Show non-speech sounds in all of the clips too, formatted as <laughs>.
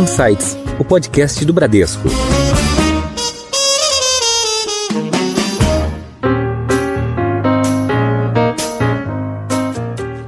Insights, o podcast do Bradesco.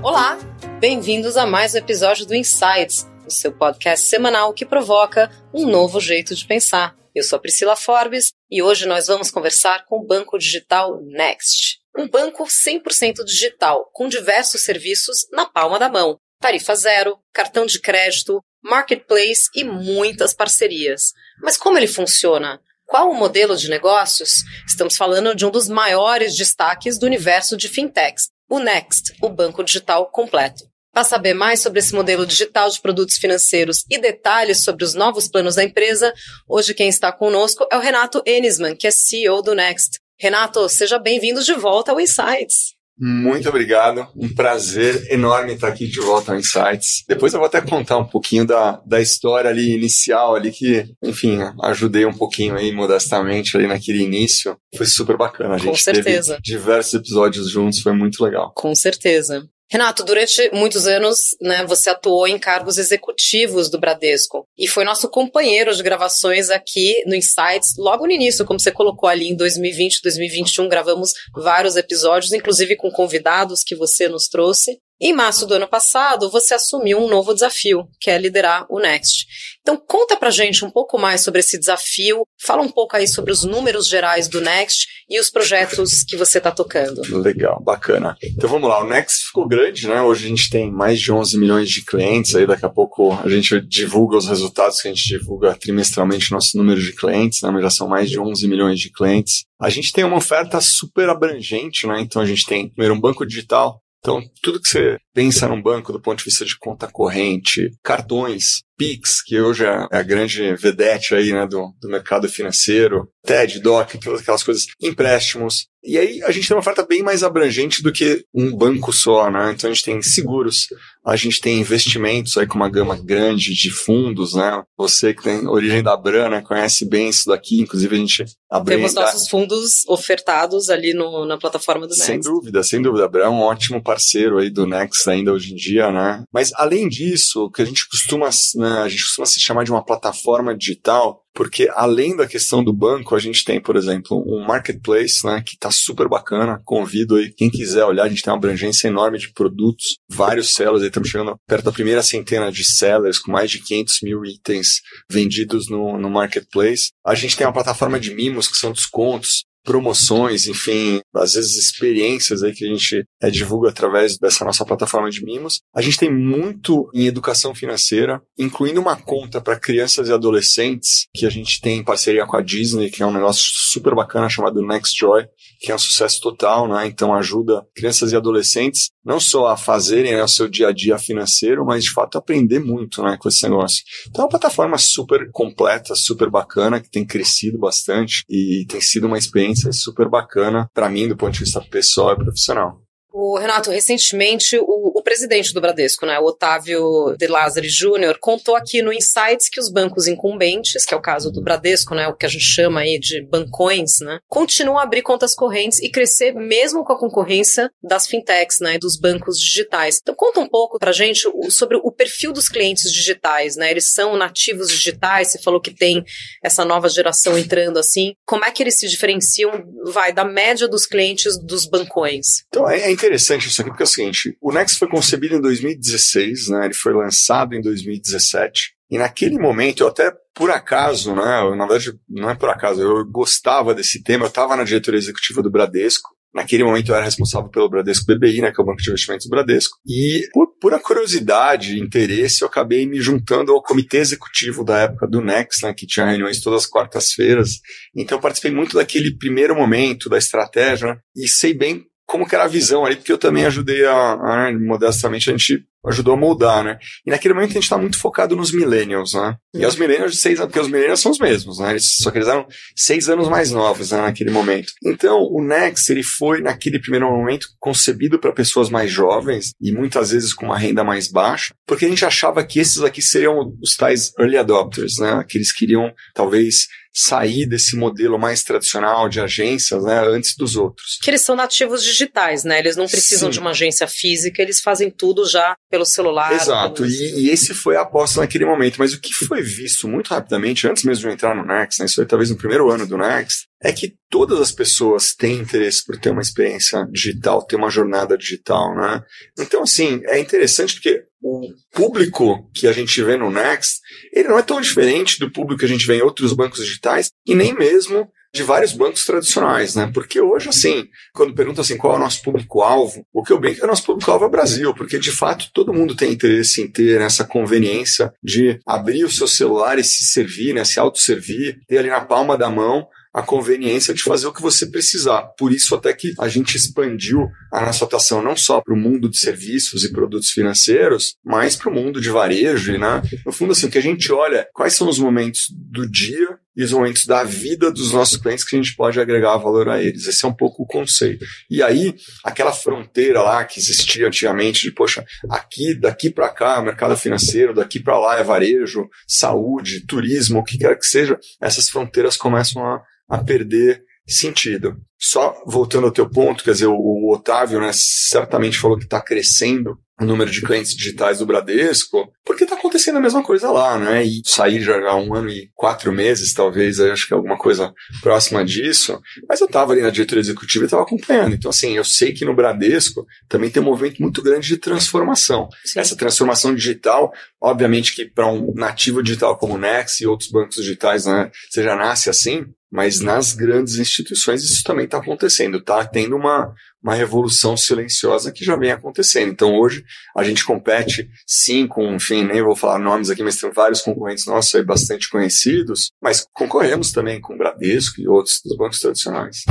Olá, bem-vindos a mais um episódio do Insights, o seu podcast semanal que provoca um novo jeito de pensar. Eu sou a Priscila Forbes e hoje nós vamos conversar com o banco digital Next. Um banco 100% digital, com diversos serviços na palma da mão. Tarifa zero, cartão de crédito, marketplace e muitas parcerias. Mas como ele funciona? Qual o modelo de negócios? Estamos falando de um dos maiores destaques do universo de fintechs, o Next, o banco digital completo. Para saber mais sobre esse modelo digital de produtos financeiros e detalhes sobre os novos planos da empresa, hoje quem está conosco é o Renato Enisman, que é CEO do Next. Renato, seja bem-vindo de volta ao Insights. Muito obrigado, um prazer enorme estar aqui de volta ao Insights. Depois eu vou até contar um pouquinho da, da história ali inicial ali que, enfim, ajudei um pouquinho aí modestamente ali naquele início. Foi super bacana. A gente Com certeza. teve diversos episódios juntos, foi muito legal. Com certeza. Renato, durante muitos anos, né, você atuou em cargos executivos do Bradesco e foi nosso companheiro de gravações aqui no Insights, logo no início, como você colocou ali em 2020, 2021, gravamos vários episódios, inclusive com convidados que você nos trouxe. Em março do ano passado, você assumiu um novo desafio, que é liderar o Next. Então, conta pra gente um pouco mais sobre esse desafio, fala um pouco aí sobre os números gerais do Next e os projetos que você está tocando. Legal, bacana. Então vamos lá, o Next ficou grande, né? Hoje a gente tem mais de 11 milhões de clientes, aí daqui a pouco a gente divulga os resultados que a gente divulga trimestralmente nosso número de clientes, né? Já são mais de 11 milhões de clientes. A gente tem uma oferta super abrangente, né? Então a gente tem, primeiro, um banco digital, então, tudo que você pensa num banco do ponto de vista de conta corrente, cartões, Pix, que hoje é a grande vedete aí, né, do, do mercado financeiro, TED, DOC, aquelas coisas, empréstimos. E aí a gente tem uma oferta bem mais abrangente do que um banco só, né? Então a gente tem seguros, a gente tem investimentos aí com uma gama grande de fundos, né? Você que tem origem da Brana conhece bem isso daqui, inclusive a gente abriu. Temos nossos fundos ofertados ali no, na plataforma do Next. Sem dúvida, sem dúvida. A Brana é um ótimo parceiro aí do Next ainda hoje em dia, né? Mas além disso, o que a gente costuma, né, a gente costuma se chamar de uma plataforma digital, porque além da questão do banco, a gente tem, por exemplo, um marketplace, né, que está super bacana. Convido aí quem quiser olhar, a gente tem uma abrangência enorme de produtos, vários sellers, aí estamos chegando perto da primeira centena de sellers, com mais de 500 mil itens vendidos no, no marketplace. A gente tem uma plataforma de mimos, que são descontos, promoções, enfim, às vezes experiências aí que a gente é, divulga através dessa nossa plataforma de mimos. A gente tem muito em educação financeira, incluindo uma conta para crianças e adolescentes que a gente tem em parceria com a Disney, que é um negócio super bacana chamado Next Joy, que é um sucesso total, né? Então ajuda crianças e adolescentes não só a fazerem né, o seu dia a dia financeiro, mas de fato aprender muito, né, com esse negócio. Então é uma plataforma super completa, super bacana, que tem crescido bastante e tem sido uma experiência super bacana para mim do ponto de vista pessoal e profissional. O Renato, recentemente, o, o, presidente do Bradesco, né, o Otávio de Lázari Júnior, contou aqui no Insights que os bancos incumbentes, que é o caso do Bradesco, né, o que a gente chama aí de bancões, né, continuam a abrir contas correntes e crescer mesmo com a concorrência das fintechs, né, dos bancos digitais. Então conta um pouco pra gente sobre o perfil dos clientes digitais, né, eles são nativos digitais, você falou que tem essa nova geração entrando assim, como é que eles se diferenciam, vai, da média dos clientes dos bancões? Então, é, interessante isso aqui, porque é o seguinte: o Next foi concebido em 2016, né? Ele foi lançado em 2017. E naquele momento, eu até por acaso, né? Na verdade, não é por acaso, eu gostava desse tema, eu estava na diretoria executiva do Bradesco. Naquele momento eu era responsável pelo Bradesco BBI, né, que é o Banco de Investimentos do Bradesco. E por pura curiosidade, interesse, eu acabei me juntando ao comitê executivo da época do Next, né, que tinha reuniões todas as quartas-feiras. Então eu participei muito daquele primeiro momento da estratégia né, e sei bem como que era a visão ali, porque eu também ajudei a, a modestamente, a gente ajudou a moldar, né? E naquele momento a gente está muito focado nos millennials, né? E os millennials de seis anos, porque os millennials são os mesmos, né? Eles, só que eles eram seis anos mais novos, né, naquele momento. Então, o Next, ele foi, naquele primeiro momento, concebido para pessoas mais jovens e muitas vezes com uma renda mais baixa, porque a gente achava que esses aqui seriam os tais early adopters, né? Que eles queriam, talvez, sair desse modelo mais tradicional de agências, né, antes dos outros. Que eles são nativos digitais, né? Eles não precisam Sim. de uma agência física, eles fazem tudo já pelo celular. Exato, e, e, esse foi a aposta naquele momento. Mas o que foi visto muito rapidamente, antes mesmo de entrar no Next, né, isso foi talvez no primeiro ano do Next, é que todas as pessoas têm interesse por ter uma experiência digital, ter uma jornada digital, né? Então, assim, é interessante porque o público que a gente vê no Next, ele não é tão diferente do público que a gente vê em outros bancos digitais e nem mesmo de vários bancos tradicionais, né? Porque hoje, assim, quando perguntam assim qual é o nosso público-alvo, o que eu brinco é o nosso público-alvo é o Brasil, porque de fato todo mundo tem interesse em ter essa conveniência de abrir o seu celular e se servir, né? Se autosservir, ter ali na palma da mão a conveniência de fazer o que você precisar. Por isso, até que a gente expandiu a nossa atuação não só para o mundo de serviços e produtos financeiros, mas para o mundo de varejo. Né? No fundo, assim, o que a gente olha, quais são os momentos do dia e os momentos da vida dos nossos clientes que a gente pode agregar valor a eles. Esse é um pouco o conceito. E aí, aquela fronteira lá que existia antigamente de, poxa, aqui, daqui para cá, mercado financeiro, daqui para lá é varejo, saúde, turismo, o que quer que seja, essas fronteiras começam a a perder sentido. Só voltando ao teu ponto, quer dizer, o, o Otávio né, certamente falou que está crescendo o número de clientes digitais do Bradesco, porque está acontecendo a mesma coisa lá, né? E sair já há um ano e quatro meses, talvez, acho que é alguma coisa próxima disso. Mas eu estava ali na diretoria executiva e estava acompanhando. Então, assim, eu sei que no Bradesco também tem um movimento muito grande de transformação. Sim. Essa transformação digital, obviamente que para um nativo digital como o Next e outros bancos digitais, né, você já nasce assim, mas nas grandes instituições isso também está acontecendo, está tendo uma, uma revolução silenciosa que já vem acontecendo. Então hoje a gente compete sim com, enfim, nem vou falar nomes aqui, mas tem vários concorrentes nossos aí bastante conhecidos, mas concorremos também com o Bradesco e outros dos bancos tradicionais.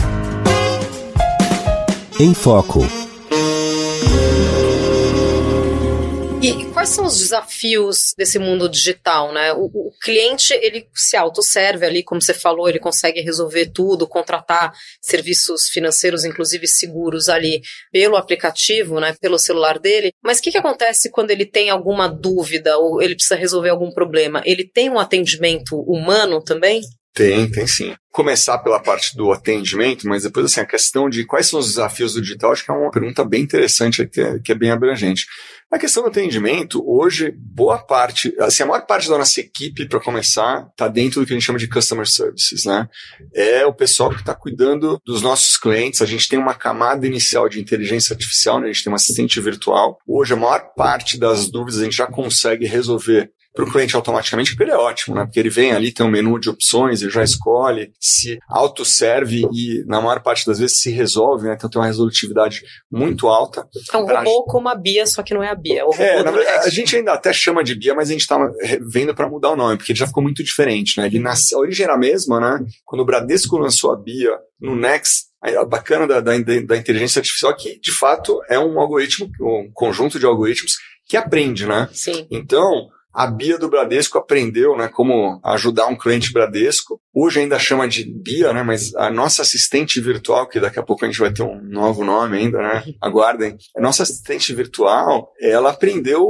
Em Foco. Quais são os desafios desse mundo digital, né? O, o, cliente, ele se autosserve ali, como você falou, ele consegue resolver tudo, contratar serviços financeiros, inclusive seguros ali, pelo aplicativo, né? Pelo celular dele. Mas o que, que acontece quando ele tem alguma dúvida ou ele precisa resolver algum problema? Ele tem um atendimento humano também? Tem, tem sim. Começar pela parte do atendimento, mas depois, assim, a questão de quais são os desafios do digital, acho que é uma pergunta bem interessante, que é, que é bem abrangente. A questão do atendimento, hoje, boa parte, assim, a maior parte da nossa equipe, para começar, está dentro do que a gente chama de Customer Services, né? É o pessoal que está cuidando dos nossos clientes. A gente tem uma camada inicial de inteligência artificial, né? A gente tem um assistente virtual. Hoje, a maior parte das dúvidas a gente já consegue resolver para o cliente automaticamente, ele é ótimo, né? Porque ele vem ali, tem um menu de opções, ele já escolhe, se autosserve e, na maior parte das vezes, se resolve, né? Então tem uma resolutividade muito alta. É um robô como a Bia, só que não é a Bia. É, é na verdade, a gente ainda até chama de Bia, mas a gente está vendo para mudar o nome, porque ele já ficou muito diferente, né? Ele nasceu, a origem era a mesma, né? Quando o Bradesco lançou a Bia no Next, a bacana da, da, da inteligência artificial é que, de fato, é um algoritmo, um conjunto de algoritmos que aprende, né? Sim. Então, a Bia do Bradesco aprendeu, né, como ajudar um cliente Bradesco. Hoje ainda chama de Bia, né, mas a nossa assistente virtual, que daqui a pouco a gente vai ter um novo nome ainda, né, aguardem. A nossa assistente virtual, ela aprendeu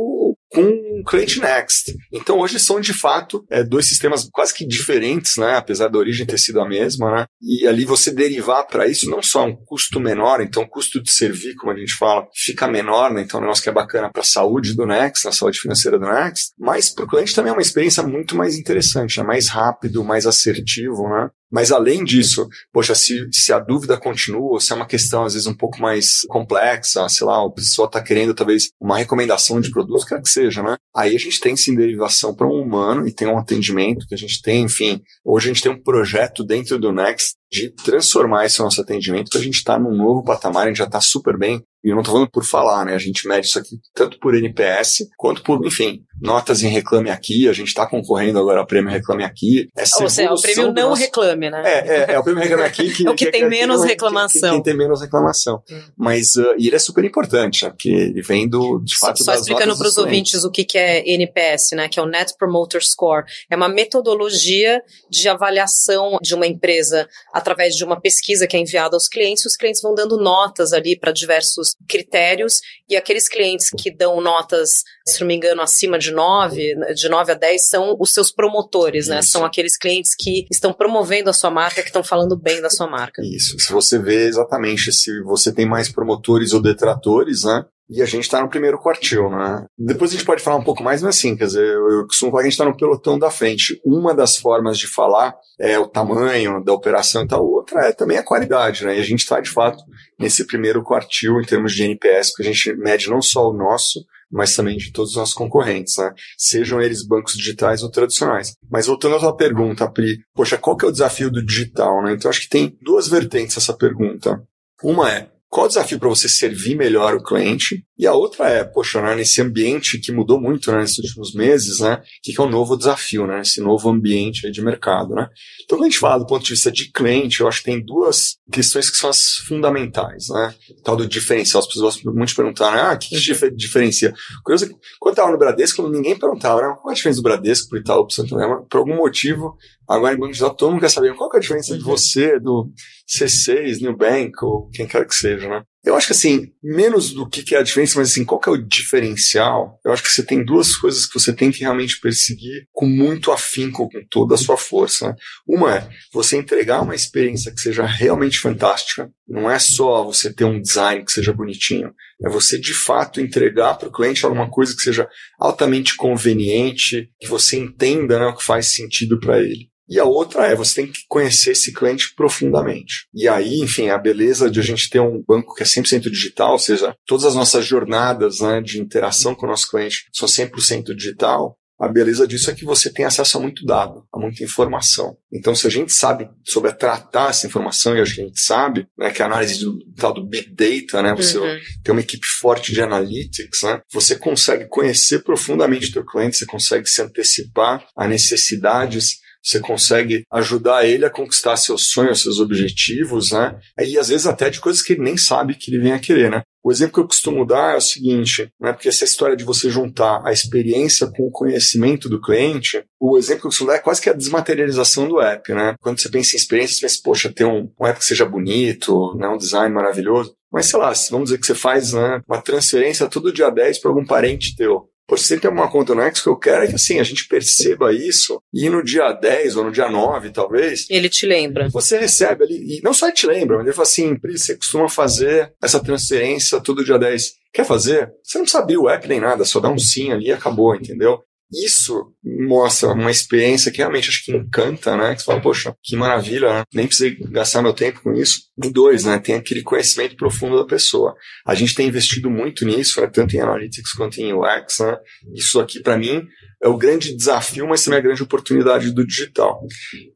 com o Client Next. Então hoje são de fato é, dois sistemas quase que diferentes, né? Apesar da origem ter sido a mesma, né? E ali você derivar para isso não só um custo menor, então o custo de servir, como a gente fala, fica menor, né? Então é um negócio que é bacana para a saúde do Next, a saúde financeira do Next, mas para o cliente também é uma experiência muito mais interessante, né? mais rápido, mais assertivo, né? Mas além disso, poxa, se, se a dúvida continua, se é uma questão às vezes um pouco mais complexa, sei lá, a pessoa está querendo talvez uma recomendação de produto, quer que seja, né? Aí a gente tem sim derivação para um humano e tem um atendimento que a gente tem, enfim. Hoje a gente tem um projeto dentro do Next de transformar esse nosso atendimento para a gente estar tá num novo patamar, a gente já está super bem. E eu não estou falando por falar, né? A gente mede isso aqui tanto por NPS quanto por, enfim, notas em Reclame Aqui. A gente está concorrendo agora ao prêmio Reclame Aqui. Essa Ou seja, é o prêmio Não nosso... Reclame, né? É, é, é, o prêmio Reclame Aqui que, <laughs> é o que, que tem menos reclamação. Que, tem menos reclamação. Mas uh, e ele é super importante, né? porque ele vem do, de fato, Só, só explicando para os ouvintes o que, que é NPS, né? Que é o Net Promoter Score. É uma metodologia de avaliação de uma empresa através de uma pesquisa que é enviada aos clientes. Os clientes vão dando notas ali para diversos critérios e aqueles clientes que dão notas, se não me engano, acima de 9, de 9 a 10, são os seus promotores, né? São aqueles clientes que estão promovendo a sua marca, que estão falando bem da sua marca. Isso. Se você vê exatamente se você tem mais promotores ou detratores, né? E a gente está no primeiro quartil, né? Depois a gente pode falar um pouco mais, mas assim, quer dizer, eu costumo falar que a gente está no pelotão da frente. Uma das formas de falar é o tamanho da operação e tal, outra é também a qualidade, né? E a gente está, de fato, nesse primeiro quartil em termos de NPS, porque a gente mede não só o nosso, mas também de todos os nossos concorrentes, né? Sejam eles bancos digitais ou tradicionais. Mas voltando à tua pergunta, Pri, poxa, qual que é o desafio do digital, né? Então acho que tem duas vertentes essa pergunta. Uma é, qual o desafio para você servir melhor o cliente? E a outra é, poxa, né, nesse ambiente que mudou muito né, nesses últimos meses, né? O que, que é o um novo desafio, né? Esse novo ambiente de mercado, né? Então, quando a gente fala do ponto de vista de cliente, eu acho que tem duas questões que são as fundamentais, né? O tal do diferencial. As pessoas gostam muito de perguntar, né? Ah, o que, que diferencia? Curioso, quando eu estava no Bradesco, ninguém perguntava, né? Qual a diferença do Bradesco para o Itaú, para Santander? Por algum motivo, agora em Banco Digital, todo mundo quer saber qual é a diferença de uhum. você, do C6, New Bank, ou quem quer que seja, né? Eu acho que assim, menos do que é a diferença, mas assim, qual que é o diferencial? Eu acho que você tem duas coisas que você tem que realmente perseguir com muito afinco, com toda a sua força. Né? Uma é você entregar uma experiência que seja realmente fantástica. Não é só você ter um design que seja bonitinho. É você de fato entregar para o cliente alguma coisa que seja altamente conveniente, que você entenda né, o que faz sentido para ele. E a outra é você tem que conhecer esse cliente profundamente. E aí, enfim, a beleza de a gente ter um banco que é 100% digital, ou seja, todas as nossas jornadas né, de interação com o nosso cliente são 100% digital, a beleza disso é que você tem acesso a muito dado, a muita informação. Então, se a gente sabe sobre tratar essa informação, e acho que a gente sabe, né, que a análise do tal do Big Data, né, você uhum. tem uma equipe forte de analytics, né, você consegue conhecer profundamente o teu cliente, você consegue se antecipar a necessidades você consegue ajudar ele a conquistar seus sonhos, seus objetivos, né? E às vezes até de coisas que ele nem sabe que ele vem a querer, né? O exemplo que eu costumo dar é o seguinte, né? Porque essa história de você juntar a experiência com o conhecimento do cliente, o exemplo que eu costumo dar é quase que a desmaterialização do app, né? Quando você pensa em experiência, você pensa, poxa, ter um, um app que seja bonito, né? um design maravilhoso. Mas sei lá, vamos dizer que você faz né, uma transferência todo dia 10 para algum parente teu. Se tem uma conta no X, que eu quero é que assim, a gente perceba isso e no dia 10 ou no dia 9, talvez. Ele te lembra. Você recebe ali, e não só ele te lembra, mas ele fala assim, Pri, você costuma fazer essa transferência todo dia 10. Quer fazer? Você não precisa abrir o app nem nada, só dá um sim ali e acabou, entendeu? Isso mostra uma experiência que realmente acho que encanta, né? Que você fala, poxa, que maravilha, né? Nem precisei gastar meu tempo com isso. E dois, né? Tem aquele conhecimento profundo da pessoa. A gente tem investido muito nisso, né? tanto em Analytics quanto em UX, né? Isso aqui, para mim, é o grande desafio, mas também a grande oportunidade do digital.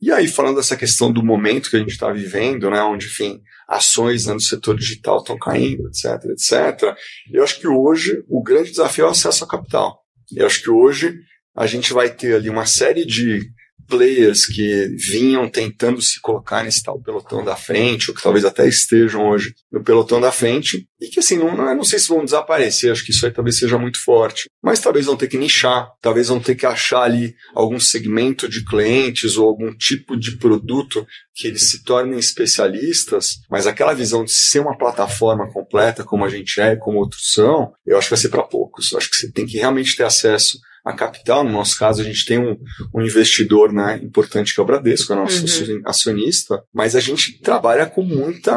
E aí, falando dessa questão do momento que a gente está vivendo, né? Onde, enfim, ações né, no setor digital estão caindo, etc, etc. Eu acho que hoje o grande desafio é o acesso ao capital. Eu acho que hoje a gente vai ter ali uma série de players que vinham tentando se colocar nesse tal pelotão da frente, ou que talvez até estejam hoje no pelotão da frente, e que assim, não, não, não sei se vão desaparecer, acho que isso aí talvez seja muito forte, mas talvez vão ter que nichar, talvez vão ter que achar ali algum segmento de clientes ou algum tipo de produto que eles se tornem especialistas, mas aquela visão de ser uma plataforma completa, como a gente é como outros são, eu acho que vai ser para poucos. Eu acho que você tem que realmente ter acesso a capital. No nosso caso, a gente tem um, um investidor né, importante que é o Bradesco, é nosso uhum. acionista, mas a gente trabalha com muita,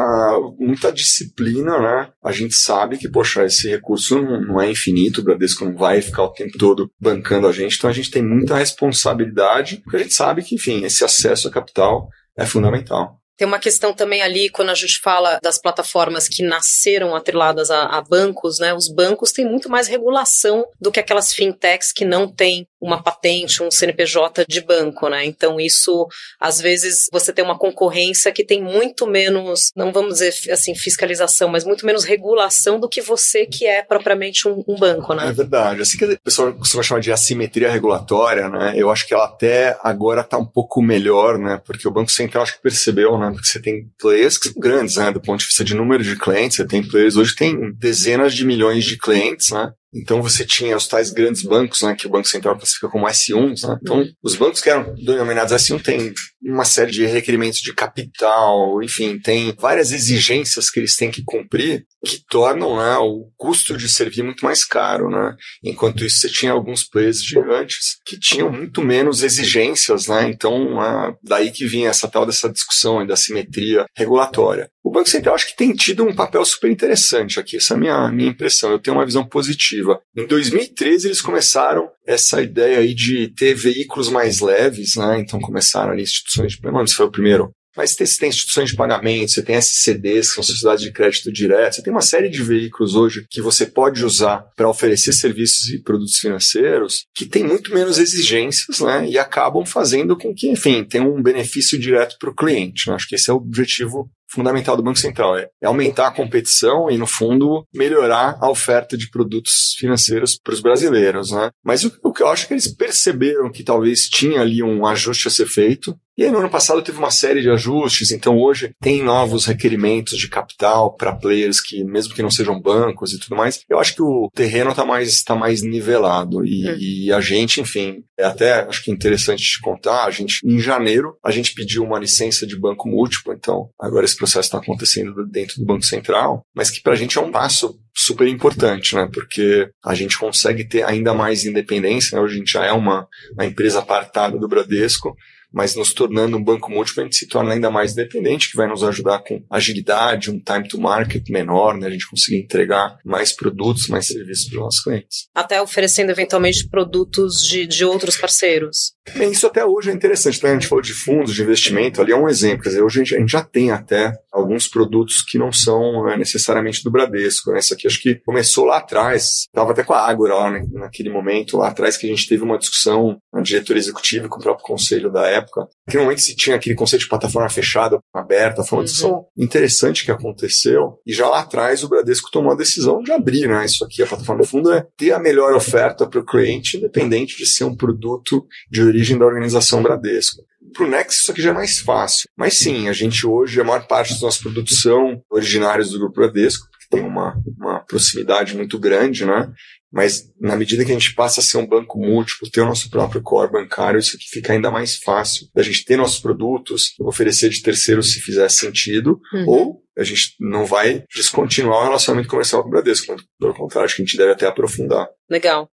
muita disciplina, né? A gente sabe que, poxa, esse recurso não, não é infinito, o Bradesco não vai ficar o tempo todo bancando a gente, então a gente tem muita responsabilidade, porque a gente sabe que, enfim, esse acesso a capital é fundamental. Tem uma questão também ali, quando a gente fala das plataformas que nasceram atreladas a, a, bancos, né? Os bancos têm muito mais regulação do que aquelas fintechs que não têm uma patente, um CNPJ de banco, né? Então isso, às vezes, você tem uma concorrência que tem muito menos, não vamos dizer assim, fiscalização, mas muito menos regulação do que você que é propriamente um, um banco, né? É verdade. Assim que o pessoal costuma chamar de assimetria regulatória, né? Eu acho que ela até agora está um pouco melhor, né? Porque o Banco Central acho que percebeu, né? Porque você tem players que são grandes, né? Do ponto de vista de número de clientes, você tem players hoje tem dezenas de milhões de clientes, né? Então você tinha os tais grandes bancos, né, que o Banco Central classifica como S1, né? Então, os bancos que eram denominados S1 têm uma série de requerimentos de capital, enfim, tem várias exigências que eles têm que cumprir que tornam né, o custo de servir muito mais caro, né? Enquanto isso, você tinha alguns players gigantes que tinham muito menos exigências, né? Então, daí que vinha essa tal dessa discussão da simetria regulatória. O Banco Central acho que tem tido um papel super interessante aqui, essa é a minha, minha impressão. Eu tenho uma visão positiva. Em 2013 eles começaram essa ideia aí de ter veículos mais leves, né? Então começaram ali instituições de pelo foi o primeiro mas você tem instituições de pagamento, você tem SCDs, que são sociedades de crédito direto, você tem uma série de veículos hoje que você pode usar para oferecer serviços e produtos financeiros que tem muito menos exigências, né? E acabam fazendo com que, enfim, tenha um benefício direto para o cliente. Né? Acho que esse é o objetivo fundamental do Banco Central, é, é aumentar a competição e, no fundo, melhorar a oferta de produtos financeiros para os brasileiros. Né? Mas o, o que eu acho é que eles perceberam que talvez tinha ali um ajuste a ser feito, e aí, no ano passado, teve uma série de ajustes, então hoje tem novos requerimentos de capital para players que, mesmo que não sejam bancos e tudo mais, eu acho que o terreno está mais, tá mais nivelado. E, é. e, a gente, enfim, é até acho que interessante te contar, a gente, em janeiro, a gente pediu uma licença de banco múltiplo, então agora processo está acontecendo dentro do Banco Central, mas que para a gente é um passo super importante, né? Porque a gente consegue ter ainda mais independência, né? Hoje a gente já é uma, uma empresa apartada do Bradesco, mas nos tornando um banco múltiplo, a gente se torna ainda mais independente, que vai nos ajudar com agilidade, um time to market menor, né? A gente conseguir entregar mais produtos, mais serviços para os nossos clientes. Até oferecendo eventualmente produtos de, de outros parceiros. Bem, isso até hoje é interessante, né? A gente falou de fundos de investimento, ali é um exemplo. Quer dizer, hoje a gente, a gente já tem até alguns produtos que não são né, necessariamente do Bradesco. Né? Isso aqui acho que começou lá atrás, estava até com a Ágora né, naquele momento, lá atrás que a gente teve uma discussão na diretoria executiva com o próprio conselho da época. Naquele momento se tinha aquele conceito de plataforma fechada, aberta, foi uma discussão uhum. interessante que aconteceu. E já lá atrás o Bradesco tomou a decisão de abrir né, isso aqui. A plataforma, no fundo, é ter a melhor oferta para o cliente, independente de ser um produto de origem da organização Bradesco. Para o Next isso aqui já é mais fácil. Mas sim, a gente hoje, a maior parte dos nossos produtos são originários do Grupo Bradesco, tem uma, uma proximidade muito grande, né? Mas na medida que a gente passa a ser um banco múltiplo, ter o nosso próprio core bancário, isso aqui fica ainda mais fácil da gente ter nossos produtos, oferecer de terceiros se fizer sentido, uhum. ou a gente não vai descontinuar o relacionamento comercial com o Bradesco. Pelo contrário, acho que a gente deve até aprofundar. Legal.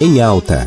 Em alta.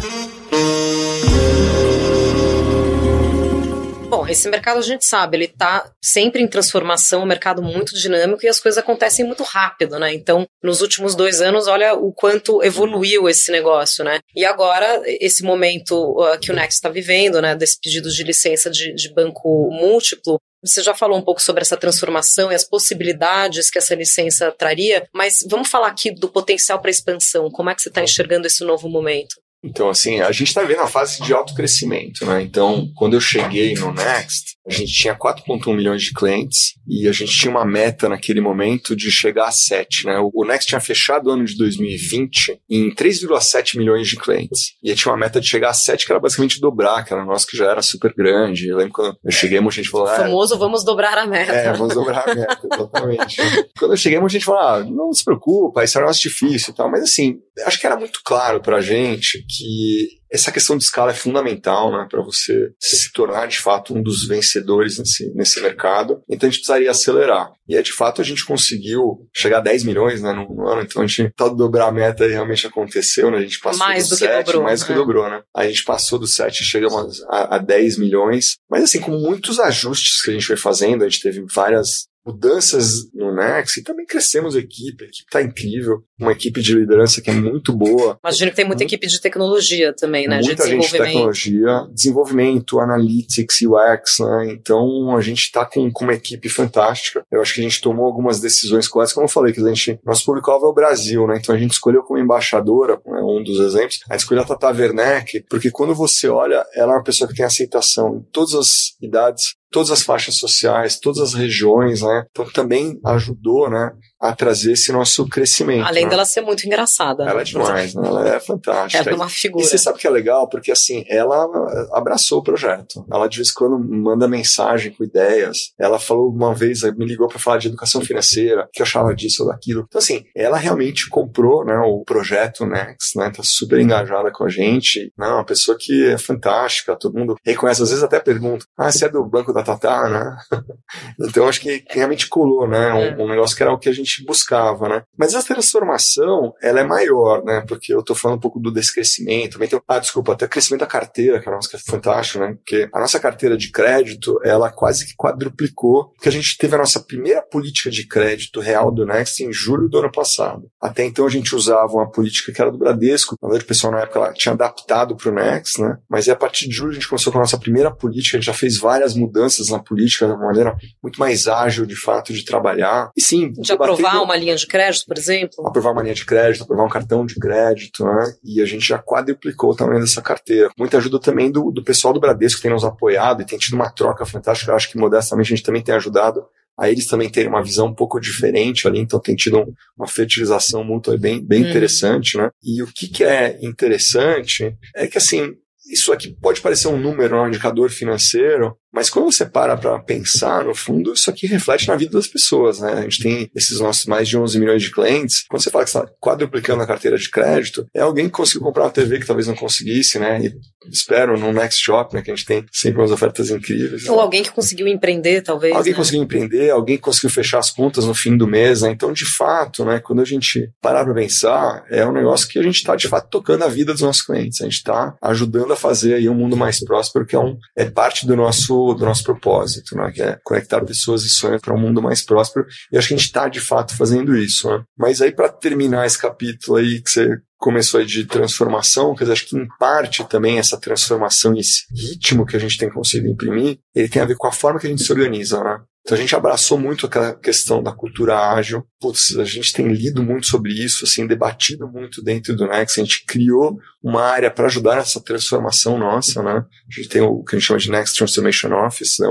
Esse mercado a gente sabe, ele está sempre em transformação, um mercado muito dinâmico e as coisas acontecem muito rápido, né? Então, nos últimos dois anos, olha o quanto evoluiu esse negócio, né? E agora, esse momento uh, que o Next está vivendo, né, desse pedido de licença de, de banco múltiplo, você já falou um pouco sobre essa transformação e as possibilidades que essa licença traria, mas vamos falar aqui do potencial para expansão. Como é que você está enxergando esse novo momento? Então, assim, a gente está vendo a fase de alto crescimento, né? Então, quando eu cheguei no Next, a gente tinha 4,1 milhões de clientes e a gente tinha uma meta naquele momento de chegar a 7, né? O Next tinha fechado o ano de 2020 em 3,7 milhões de clientes. E tinha uma meta de chegar a 7, que era basicamente dobrar, que era nosso que já era super grande. Eu lembro quando eu cheguei, a gente falou... Ah, famoso, vamos dobrar a meta. É, vamos dobrar a meta, exatamente. <laughs> quando eu cheguei, a gente falou, ah, não se preocupa, isso é um negócio difícil e tal. Mas assim, acho que era muito claro pra gente que essa questão de escala é fundamental né, para você se tornar de fato um dos vencedores nesse, nesse mercado. Então a gente precisaria acelerar. E de fato a gente conseguiu chegar a 10 milhões né, no, no ano, então a gente tá dobrar a meta e realmente aconteceu, né? A gente passou mais do, do 7, que dobrou, mais do que é. dobrou, né? A gente passou do 7 e chegamos a, a 10 milhões. Mas assim, com muitos ajustes que a gente foi fazendo, a gente teve várias mudanças no Next e também crescemos a equipe. A equipe está incrível, uma equipe de liderança que é muito boa. Imagino que tem muita equipe de tecnologia também, né? Muita de gente de tecnologia, desenvolvimento, analytics, UX, né? Então a gente está com, com uma equipe fantástica. Eu acho que a gente tomou algumas decisões corretas, como eu falei, que a gente, nosso público-alvo é o Brasil, né? Então a gente escolheu como embaixadora, né, um dos exemplos, a gente escolheu a Tata Werneck, porque quando você olha, ela é uma pessoa que tem aceitação em todas as idades, todas as faixas sociais, todas as regiões, né? Então também ajudou, né, a trazer esse nosso crescimento. Além né? dela ser muito engraçada. Ela é demais, né? Ela é fantástica. Ela é uma figura. E você sabe que é legal? Porque, assim, ela abraçou o projeto. Ela, de vez em quando, manda mensagem com ideias. Ela falou uma vez, me ligou para falar de educação financeira, que eu achava disso ou daquilo. Então, assim, ela realmente comprou, né, o projeto Next, né? Tá super engajada com a gente. Né? Uma pessoa que é fantástica, todo mundo reconhece. Às vezes até pergunta, ah, você é do banco da Tatá, né? <laughs> então, acho que realmente colou, né? Um, é. um negócio que era o que a gente gente buscava, né? Mas essa transformação, ela é maior, né? Porque eu tô falando um pouco do descrescimento. Então, ah, desculpa, até crescimento da carteira, que é nossa, que é fantástico, né? Porque a nossa carteira de crédito, ela quase que quadruplicou, porque a gente teve a nossa primeira política de crédito real do Next em julho do ano passado. Até então a gente usava uma política que era do Bradesco, na verdade o pessoal na época lá, tinha adaptado para o Next, né? Mas a partir de julho a gente começou com a nossa primeira política, a gente já fez várias mudanças na política, de uma maneira muito mais ágil, de fato, de trabalhar. E sim, de aprovar uma linha de crédito, por exemplo? Aprovar uma linha de crédito, aprovar um cartão de crédito, né? E a gente já quadruplicou o tamanho dessa carteira. Muita ajuda também do, do pessoal do Bradesco que tem nos apoiado e tem tido uma troca fantástica. Eu acho que modestamente a gente também tem ajudado a eles também terem uma visão um pouco diferente ali, então tem tido um, uma fertilização mútua bem, bem hum. interessante, né? E o que, que é interessante é que, assim, isso aqui pode parecer um número, um indicador financeiro, mas quando você para para pensar, no fundo, isso aqui reflete na vida das pessoas, né? A gente tem esses nossos mais de 11 milhões de clientes. Quando você fala que está quadruplicando a carteira de crédito, é alguém que conseguiu comprar uma TV que talvez não conseguisse, né? E espero no Next Shop, né? Que a gente tem sempre umas ofertas incríveis. Ou né? alguém que conseguiu empreender, talvez. Alguém né? conseguiu empreender, alguém que conseguiu fechar as contas no fim do mês, né? Então, de fato, né? Quando a gente parar para pensar, é um negócio que a gente está, de fato, tocando a vida dos nossos clientes. A gente está ajudando a fazer aí um mundo mais próspero, que é, um, é parte do nosso do nosso propósito, né? que é conectar pessoas e sonhos para um mundo mais próspero. E acho que a gente está, de fato, fazendo isso. Né? Mas aí, para terminar esse capítulo aí que você começou aí de transformação, que eu acho que em parte também essa transformação e esse ritmo que a gente tem conseguido imprimir, ele tem a ver com a forma que a gente se organiza, né? Então a gente abraçou muito aquela questão da cultura ágil. Putz, a gente tem lido muito sobre isso, assim, debatido muito dentro do Next. A gente criou uma área para ajudar nessa transformação nossa, né? A gente tem o que a gente chama de Next Transformation Office, né?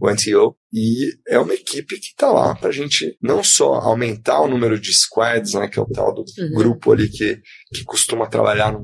o NTO, e é uma equipe que está lá para a gente não só aumentar o número de squads, né, que é o tal do uhum. grupo ali que, que costuma trabalhar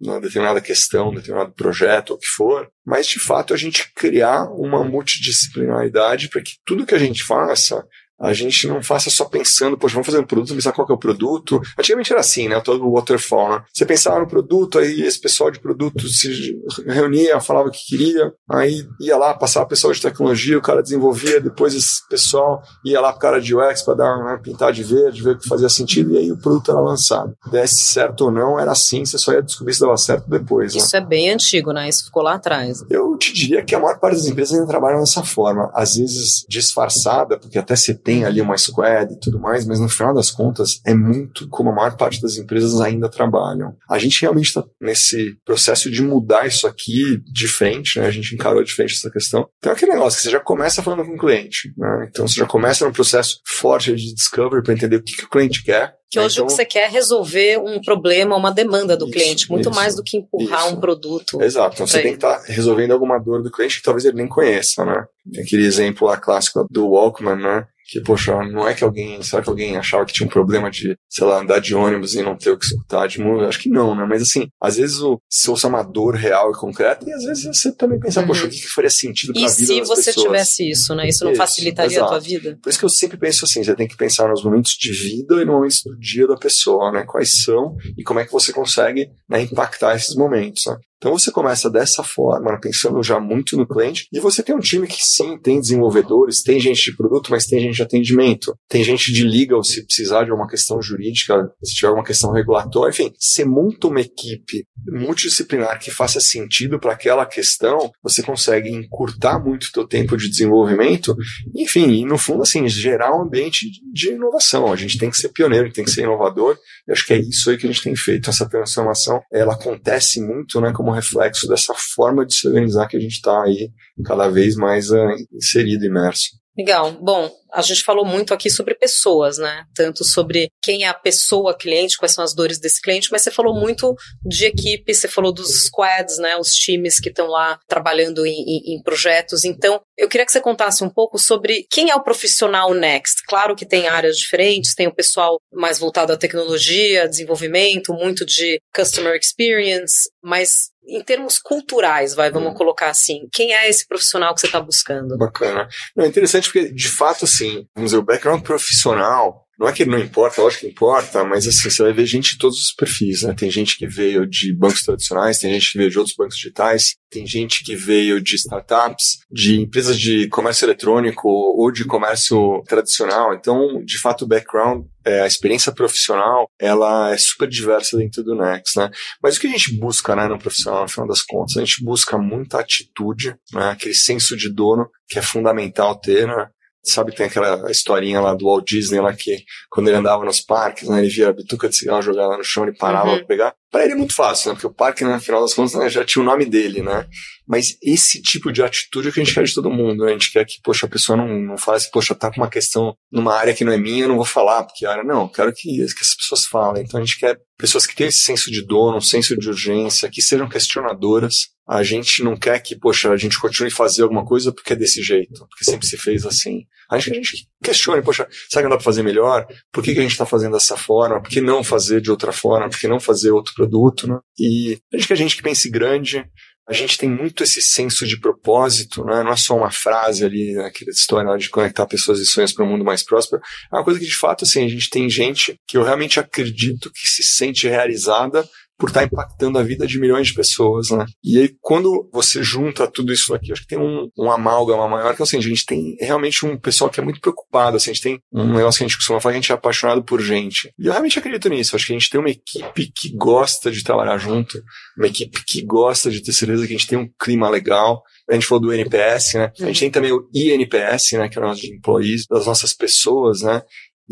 numa determinada questão, determinado projeto, ou o que for, mas de fato a gente criar uma multidisciplinaridade para que tudo que a gente faça a gente não faça só pensando, poxa, vamos fazer um produto, pensar qual que é o produto. Antigamente era assim, né? Todo o waterfall, né? Você pensava no produto, aí esse pessoal de produto se reunia, falava o que queria, aí ia lá, passava o pessoal de tecnologia, o cara desenvolvia, depois esse pessoal ia lá pro cara de UX para dar uma pintar de verde, ver o que fazia sentido, e aí o produto era lançado. Desse certo ou não, era assim, você só ia descobrir se dava certo depois. Né? Isso é bem antigo, né? Isso ficou lá atrás. Eu te diria que a maior parte das empresas ainda trabalham dessa forma, às vezes disfarçada, porque até você tem ali uma squad e tudo mais, mas no final das contas é muito como a maior parte das empresas ainda trabalham. A gente realmente está nesse processo de mudar isso aqui de frente, né? A gente encarou de frente essa questão. Então é aquele negócio que você já começa falando com o cliente, né? Então você já começa num processo forte de discovery para entender o que, que o cliente quer, que hoje então, o que você quer é resolver um problema, uma demanda do isso, cliente, muito isso, mais do que empurrar isso. um produto. Exato. Então você ele. tem que estar tá resolvendo alguma dor do cliente que talvez ele nem conheça, né? Tem aquele exemplo lá clássico do Walkman, né? Que, poxa, não é que alguém, será que alguém achava que tinha um problema de, sei lá, andar de ônibus e não ter o que escutar de música? Acho que não, né? Mas assim, às vezes o, se ouça uma dor real e concreta, e às vezes você também pensa, uhum. poxa, o que, que faria sentido pra e vida das pessoas? E se você tivesse isso, né? Isso não isso, facilitaria exato. a tua vida? Por isso que eu sempre penso assim, você tem que pensar nos momentos de vida e nos momentos do dia da pessoa, né? Quais são e como é que você consegue né, impactar esses momentos, né? Então você começa dessa forma, pensando já muito no cliente, e você tem um time que sim, tem desenvolvedores, tem gente de produto, mas tem gente de atendimento, tem gente de legal se precisar de alguma questão jurídica, se tiver alguma questão regulatória, enfim, você monta uma equipe multidisciplinar que faça sentido para aquela questão, você consegue encurtar muito o teu tempo de desenvolvimento, enfim, e no fundo, assim, gerar um ambiente de inovação. A gente tem que ser pioneiro, tem que ser inovador, e acho que é isso aí que a gente tem feito. Essa transformação, ela acontece muito, né, como como reflexo dessa forma de se organizar que a gente está aí cada vez mais uh, inserido, imerso. Legal. Bom, a gente falou muito aqui sobre pessoas, né? Tanto sobre quem é a pessoa cliente, quais são as dores desse cliente, mas você falou muito de equipe, você falou dos squads, né? Os times que estão lá trabalhando em, em, em, projetos. Então, eu queria que você contasse um pouco sobre quem é o profissional Next. Claro que tem áreas diferentes, tem o pessoal mais voltado à tecnologia, desenvolvimento, muito de customer experience, mas em termos culturais, vai, vamos hum. colocar assim, quem é esse profissional que você está buscando? Bacana. Não, é interessante porque, de fato, assim, vamos dizer, o background profissional Não é que não importa, lógico que importa, mas assim, você vai ver gente de todos os perfis, né? Tem gente que veio de bancos tradicionais, tem gente que veio de outros bancos digitais, tem gente que veio de startups, de empresas de comércio eletrônico ou de comércio tradicional. Então, de fato, o background, é, a experiência profissional, ela é super diversa dentro do Next, né? Mas o que a gente busca, né, no profissional, no final das contas? A gente busca muita atitude, né? Aquele senso de dono que é fundamental ter, né? Sabe, tem aquela historinha lá do Walt Disney lá que quando ele andava nos parques, né, ele via a bituca de cigarro jogada no chão, ele parava uhum. pra pegar. Para ele é muito fácil, né? Porque o parque, né, no final das contas, né, já tinha o nome dele, né? Mas esse tipo de atitude é que a gente quer de todo mundo, né? A gente quer que, poxa, a pessoa não, não fale assim, poxa, tá com uma questão numa área que não é minha, eu não vou falar, porque a área não, quero que, que as pessoas falem. Então a gente quer pessoas que tenham esse senso de dono, um senso de urgência, que sejam questionadoras. A gente não quer que, poxa, a gente continue fazer alguma coisa porque é desse jeito, porque sempre se fez assim. A gente, a gente questione, poxa, será que dá para fazer melhor? Por que, que a gente está fazendo dessa forma? Por que não fazer de outra forma? Por que não fazer outro produto? Né? E a gente quer gente que pense grande, a gente tem muito esse senso de propósito, né? não é só uma frase ali, aquela história de conectar pessoas e sonhos para um mundo mais próspero. É uma coisa que, de fato, assim, a gente tem gente que eu realmente acredito que se sente realizada por estar impactando a vida de milhões de pessoas, né? E aí, quando você junta tudo isso aqui, acho que tem um, um amálgama maior, que é assim, a gente tem realmente um pessoal que é muito preocupado, assim, a gente tem um negócio que a gente costuma falar, que a gente é apaixonado por gente. E eu realmente acredito nisso, acho que a gente tem uma equipe que gosta de trabalhar junto, uma equipe que gosta de ter certeza que a gente tem um clima legal, a gente falou do NPS, né? A gente tem também o INPS, né? Que é o nosso employees, das nossas pessoas, né?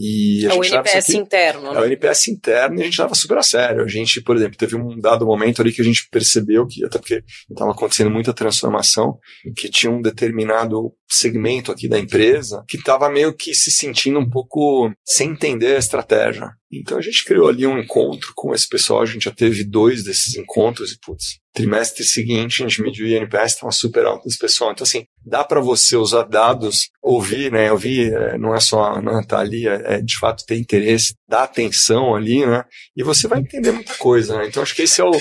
E é o NPS interno, né? É o NPS interno e a gente leva super a sério. A gente, por exemplo, teve um dado momento ali que a gente percebeu que, até porque estava acontecendo muita transformação, que tinha um determinado segmento aqui da empresa que estava meio que se sentindo um pouco sem entender a estratégia. Então a gente criou ali um encontro com esse pessoal, a gente já teve dois desses encontros e, putz, trimestre seguinte a gente mediu o INPS, estava super alto desse pessoal. Então assim, dá para você usar dados, ouvir, né, ouvir é, não é só não, tá ali, é, é, de fato ter interesse, dar atenção ali, né, e você vai entender muita coisa, né. Então acho que esse é o,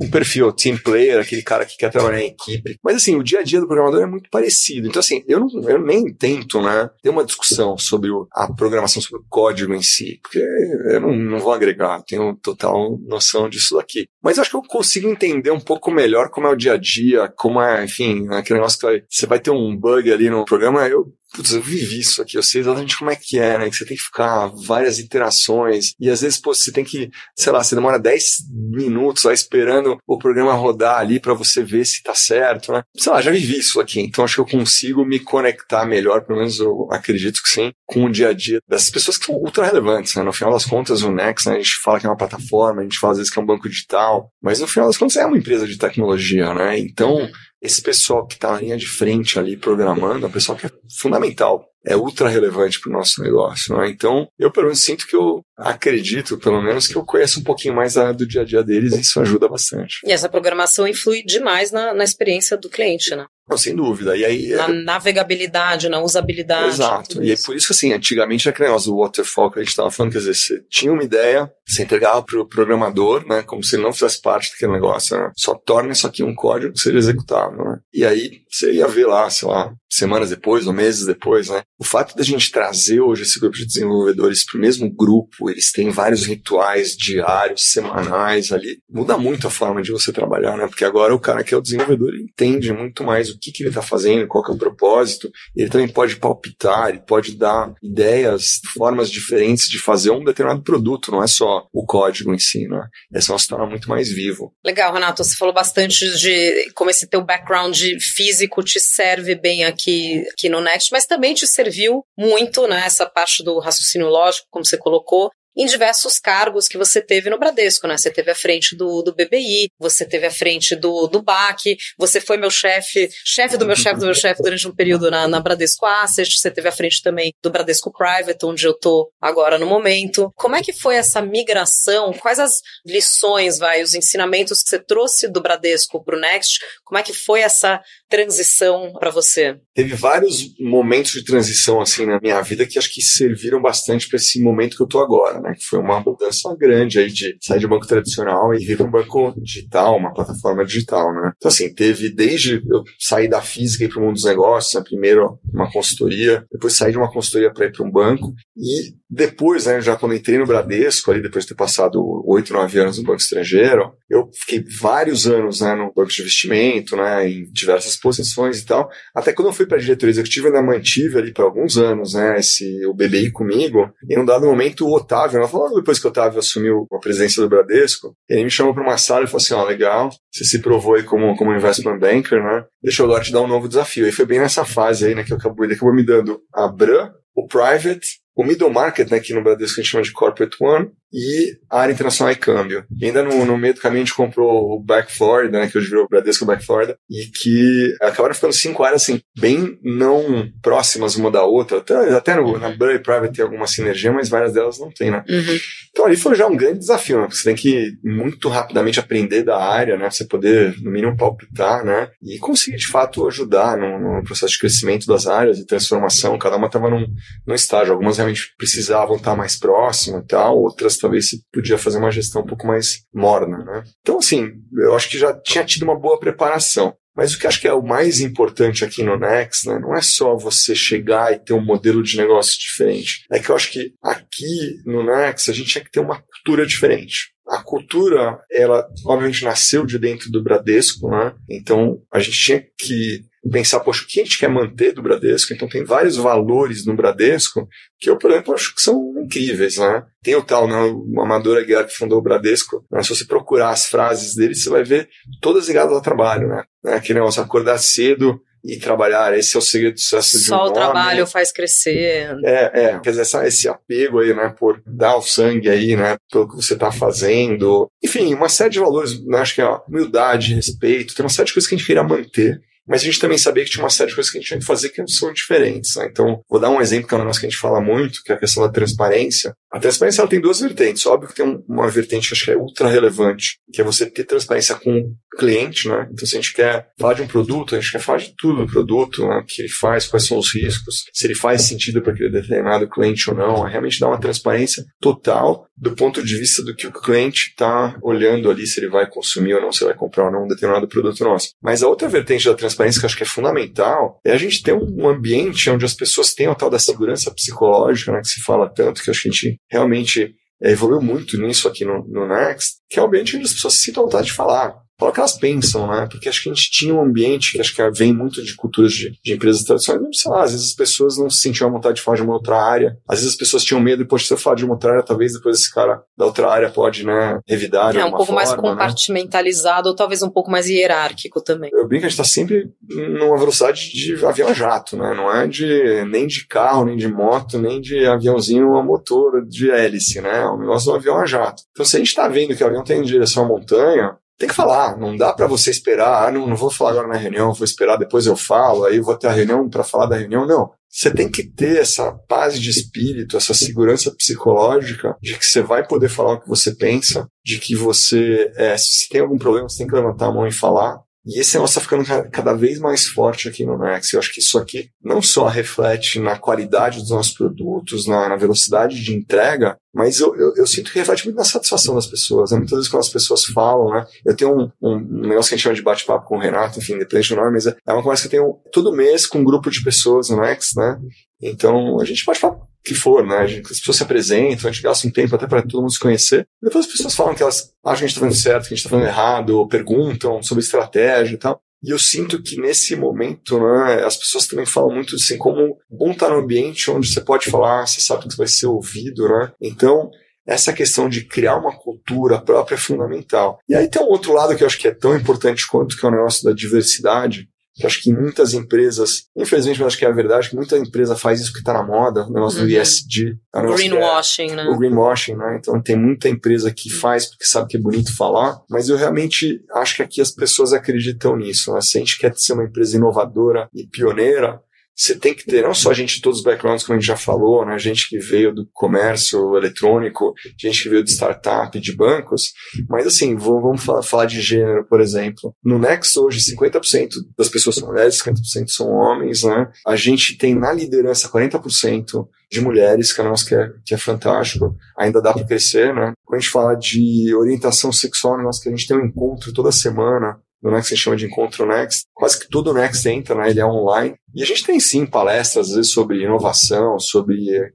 um perfil team player, aquele cara que quer trabalhar em equipe. Mas assim, o dia a dia do programador é muito parecido. Então assim, eu, não, eu nem tento, né, ter uma discussão sobre o, a programação, sobre o código em si, porque eu não, não vou agregar, tenho total noção disso daqui. Mas acho que eu consigo entender um pouco melhor como é o dia a dia, como é, enfim, aquele negócio que vai, você vai ter um bug ali no programa, eu putz, eu vivi isso aqui, eu sei exatamente como é que é, né? Que você tem que ficar várias iterações e às vezes, pô, você tem que, sei lá, você demora 10 minutos lá esperando o programa rodar ali para você ver se tá certo, né? Sei lá, já vivi isso aqui, então acho que eu consigo me conectar melhor, pelo menos eu acredito que sim, com o dia a dia dessas pessoas que são ultra relevantes, né? No final das contas, o Next, né, a gente fala que é uma plataforma, a gente fala às vezes que é um banco digital, mas no final das contas é uma empresa de tecnologia, né? Então, esse pessoal que está na linha de frente ali programando, é pessoal que é fundamental, é ultra relevante para o nosso negócio. Né? Então, eu pelo menos sinto que eu acredito, pelo menos, que eu conheço um pouquinho mais a, do dia a dia deles e isso ajuda bastante. E essa programação influi demais na, na experiência do cliente, né? Não, sem dúvida. E aí, na é... navegabilidade, na usabilidade. Exato. E é por isso que, assim, antigamente era aquele negócio do waterfall que a gente estava falando, quer dizer, você tinha uma ideia, você entregava para o programador, né, como se ele não fizesse parte daquele negócio, né? só torna isso aqui um código que seja executável, né? E aí você ia ver lá, sei lá, semanas depois ou meses depois, né? O fato da gente trazer hoje esse grupo de desenvolvedores para o mesmo grupo, eles têm vários rituais diários, semanais ali, muda muito a forma de você trabalhar, né? Porque agora o cara que é o desenvolvedor entende muito mais o que, que ele está fazendo, qual que é o propósito, ele também pode palpitar, ele pode dar ideias, formas diferentes de fazer um determinado produto, não é só o código em si, né? É uma torna muito mais vivo. Legal, Renato, você falou bastante de como esse teu background físico te serve bem aqui, aqui no Next, mas também te serviu muito, né, essa parte do raciocínio lógico, como você colocou, em diversos cargos que você teve no Bradesco, né? Você teve à frente do, do BBI, você teve à frente do, do BAC, você foi meu chefe, chefe do meu chefe do meu chefe durante um período na, na Bradesco Asset, você teve à frente também do Bradesco Private, onde eu tô agora no momento. Como é que foi essa migração? Quais as lições, vai, os ensinamentos que você trouxe do Bradesco para o Next? Como é que foi essa transição para você? Teve vários momentos de transição assim na minha vida que acho que serviram bastante para esse momento que eu tô agora. né? Que foi uma mudança grande aí de sair de banco tradicional e vir para um banco digital, uma plataforma digital, né? Então, assim, teve desde eu sair da física e para o mundo dos negócios, né? primeiro uma consultoria, depois sair de uma consultoria para ir para um banco e depois, né, já quando entrei no Bradesco, ali depois de ter passado oito, nove anos no banco estrangeiro, eu fiquei vários anos né, no banco de investimento, né, em diversas posições e tal. Até quando eu fui para a diretoria executiva, ainda mantive ali por alguns anos né, esse, o BBI comigo. E em um dado momento, o Otávio, falou depois que o Otávio assumiu a presidência do Bradesco, ele me chamou para uma sala e falou assim: ó, oh, legal, você se provou aí como, como investment banker, né? Deixa eu agora te dar um novo desafio. E foi bem nessa fase aí, né, que eu acabou, ele acabou me dando a Bran, o Private o middle market, né, aqui no Bradesco a gente chama de Corporate One, e a área internacional e câmbio. E ainda no, no meio do caminho a gente comprou o Back Florida, né, que hoje virou o Bradesco Back Florida, e que acabaram ficando cinco áreas, assim, bem não próximas uma da outra. Até, até no, na Burry Private tem alguma sinergia, mas várias delas não tem, né? Uhum. Então ali foi já um grande desafio, né? Você tem que muito rapidamente aprender da área, né? Pra você poder, no mínimo, palpitar, né? E conseguir, de fato, ajudar no, no processo de crescimento das áreas e transformação. Cada uma estava num, num estágio. Algumas realmente precisavam estar mais próximas e tal, outras talvez se podia fazer uma gestão um pouco mais morna, né? Então, assim, eu acho que já tinha tido uma boa preparação. Mas o que acho que é o mais importante aqui no Next, né, não é só você chegar e ter um modelo de negócio diferente. É que eu acho que aqui no Next a gente tinha que ter uma cultura diferente. A cultura, ela obviamente nasceu de dentro do Bradesco, né? Então a gente tinha que pensar, poxa, o que a gente quer manter do Bradesco? Então tem vários valores no Bradesco que eu, por exemplo, acho que são incríveis, né? Tem o tal, né, o Amador Aguiar que fundou o Bradesco, né? se você procurar as frases dele, você vai ver todas ligadas ao trabalho, né? Aquele negócio, acordar cedo, e trabalhar. Esse é o segredo do sucesso de um Só o trabalho faz crescer. É, é. Quer dizer, essa, esse apego aí, né, por dar o sangue aí, né, pelo que você está fazendo. Enfim, uma série de valores, né, acho que é humildade, respeito, tem uma série de coisas que a gente queria manter. Mas a gente também sabia que tinha uma série de coisas que a gente tinha que fazer que são diferentes. Né? Então, vou dar um exemplo que é um negócio que a gente fala muito, que é a questão da transparência. A transparência ela tem duas vertentes. Óbvio que tem uma vertente que acho que é ultra relevante, que é você ter transparência com o cliente. Né? Então, se a gente quer falar de um produto, a gente quer falar de tudo do produto, né? o que ele faz, quais são os riscos, se ele faz sentido para aquele determinado cliente ou não. É realmente dar uma transparência total do ponto de vista do que o cliente está olhando ali, se ele vai consumir ou não, se ele vai comprar ou não um determinado produto nosso. Mas a outra vertente da transparência transparência que eu acho que é fundamental é a gente ter um ambiente onde as pessoas tenham a tal da segurança psicológica, né, que se fala tanto, que acho que a gente realmente é, evoluiu muito nisso aqui no, no Next, que é o ambiente onde as pessoas se sintam vontade de falar falar o que elas pensam, né? Porque acho que a gente tinha um ambiente que acho que vem muito de culturas de, de empresas tradicionais, não sei lá, às vezes as pessoas não se sentiam à vontade de falar de uma outra área, às vezes as pessoas tinham medo, poxa, se eu falar de uma outra área, talvez depois esse cara da outra área pode, né, revidar. É um pouco forma, mais né? compartimentalizado, né? ou talvez um pouco mais hierárquico também. Eu brinco que a gente está sempre numa velocidade de avião a jato, né? Não é de nem de carro, nem de moto, nem de aviãozinho a motor de hélice, né? É um negócio do avião a jato. Então, se a gente está vendo que o avião tem em direção à montanha, tem que falar, não dá para você esperar, ah, não, não vou falar agora na reunião, vou esperar, depois eu falo, aí vou ter a reunião para falar da reunião. Não. Você tem que ter essa paz de espírito, essa segurança psicológica de que você vai poder falar o que você pensa, de que você, é, se tem algum problema, você tem que levantar a mão e falar. E esse negócio está ficando cada vez mais forte aqui no Nex. Eu acho que isso aqui não só reflete na qualidade dos nossos produtos, na, na velocidade de entrega, mas eu, eu, eu, sinto que reflete muito na satisfação das pessoas. Né? Muitas vezes quando as pessoas falam, né? Eu tenho um, um, negócio que a gente chama de bate-papo com o Renato, enfim, independente do nome, mas é, é uma conversa que eu tenho todo mês com um grupo de pessoas no Nex, né? Então a gente pode falar que for, né? As pessoas se apresentam, a gente gasta um tempo até para todo mundo se conhecer. Depois as pessoas falam que elas acham que a gente está fazendo certo, que a gente está fazendo errado, ou perguntam sobre estratégia e tal. E eu sinto que nesse momento, né, as pessoas também falam muito assim, como bom estar tá no ambiente onde você pode falar, você sabe que você vai ser ouvido, né? Então, essa questão de criar uma cultura própria é fundamental. E aí tem um outro lado que eu acho que é tão importante quanto, que é o negócio da diversidade, que acho que muitas empresas, infelizmente, eu acho que é a verdade, que muita empresa faz isso que está na moda, o negócio uhum. do ESG. O greenwashing, é, né? O greenwashing, né? Então tem muita empresa que faz porque sabe que é bonito falar, mas eu realmente acho que aqui as pessoas acreditam nisso. Né? Se a gente quer ser uma empresa inovadora e pioneira, você tem que ter não só gente de todos os backgrounds, como a gente já falou, né? Gente que veio do comércio eletrônico, gente que veio de startup, de bancos, mas assim, vamos falar de gênero, por exemplo. No Next hoje, 50% das pessoas são mulheres, 50% são homens, né? A gente tem na liderança 40% de mulheres, que é nosso que é, que é fantástico. Ainda dá para crescer, né? Quando a gente fala de orientação sexual, é nosso que a gente tem um encontro toda semana no Next a gente chama de Encontro Next. Quase que todo o Next entra, né? Ele é online. E a gente tem sim palestras, às vezes, sobre inovação, sobre,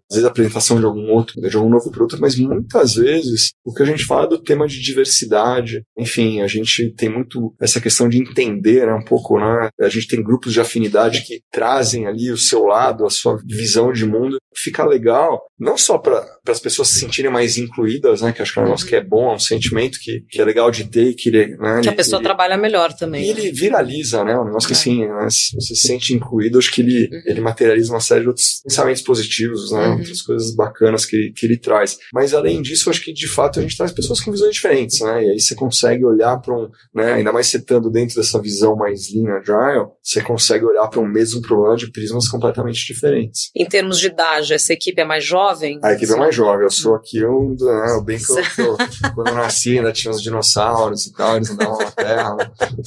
às vezes, apresentação de algum outro, de algum novo produto, mas muitas vezes o que a gente fala é do tema de diversidade. Enfim, a gente tem muito essa questão de entender né, um pouco, né? A gente tem grupos de afinidade que trazem ali o seu lado, a sua visão de mundo. Fica legal, não só para as pessoas se sentirem mais incluídas, né? Que acho que é um negócio que é bom, é um sentimento que, que é legal de ter, que né, que a pessoa ele, trabalha melhor também. E ele viraliza, né? Um negócio que é. assim, né, você se sente incluído incluído, acho que ele, uhum. ele materializa uma série de outros pensamentos positivos, né? Uhum. Outras coisas bacanas que, que ele traz. Mas além disso, acho que de fato a gente traz pessoas com visões diferentes, né? E aí você consegue olhar para um, né? Ainda mais você estando dentro dessa visão mais lean agile, você consegue olhar para um mesmo problema de prismas completamente diferentes. Em termos de idade, essa equipe é mais jovem? A equipe é mais jovem. Eu sou aqui um, né, eu bem que eu, eu, <laughs> quando eu nasci ainda tinha os dinossauros e tal, eles andavam na Terra.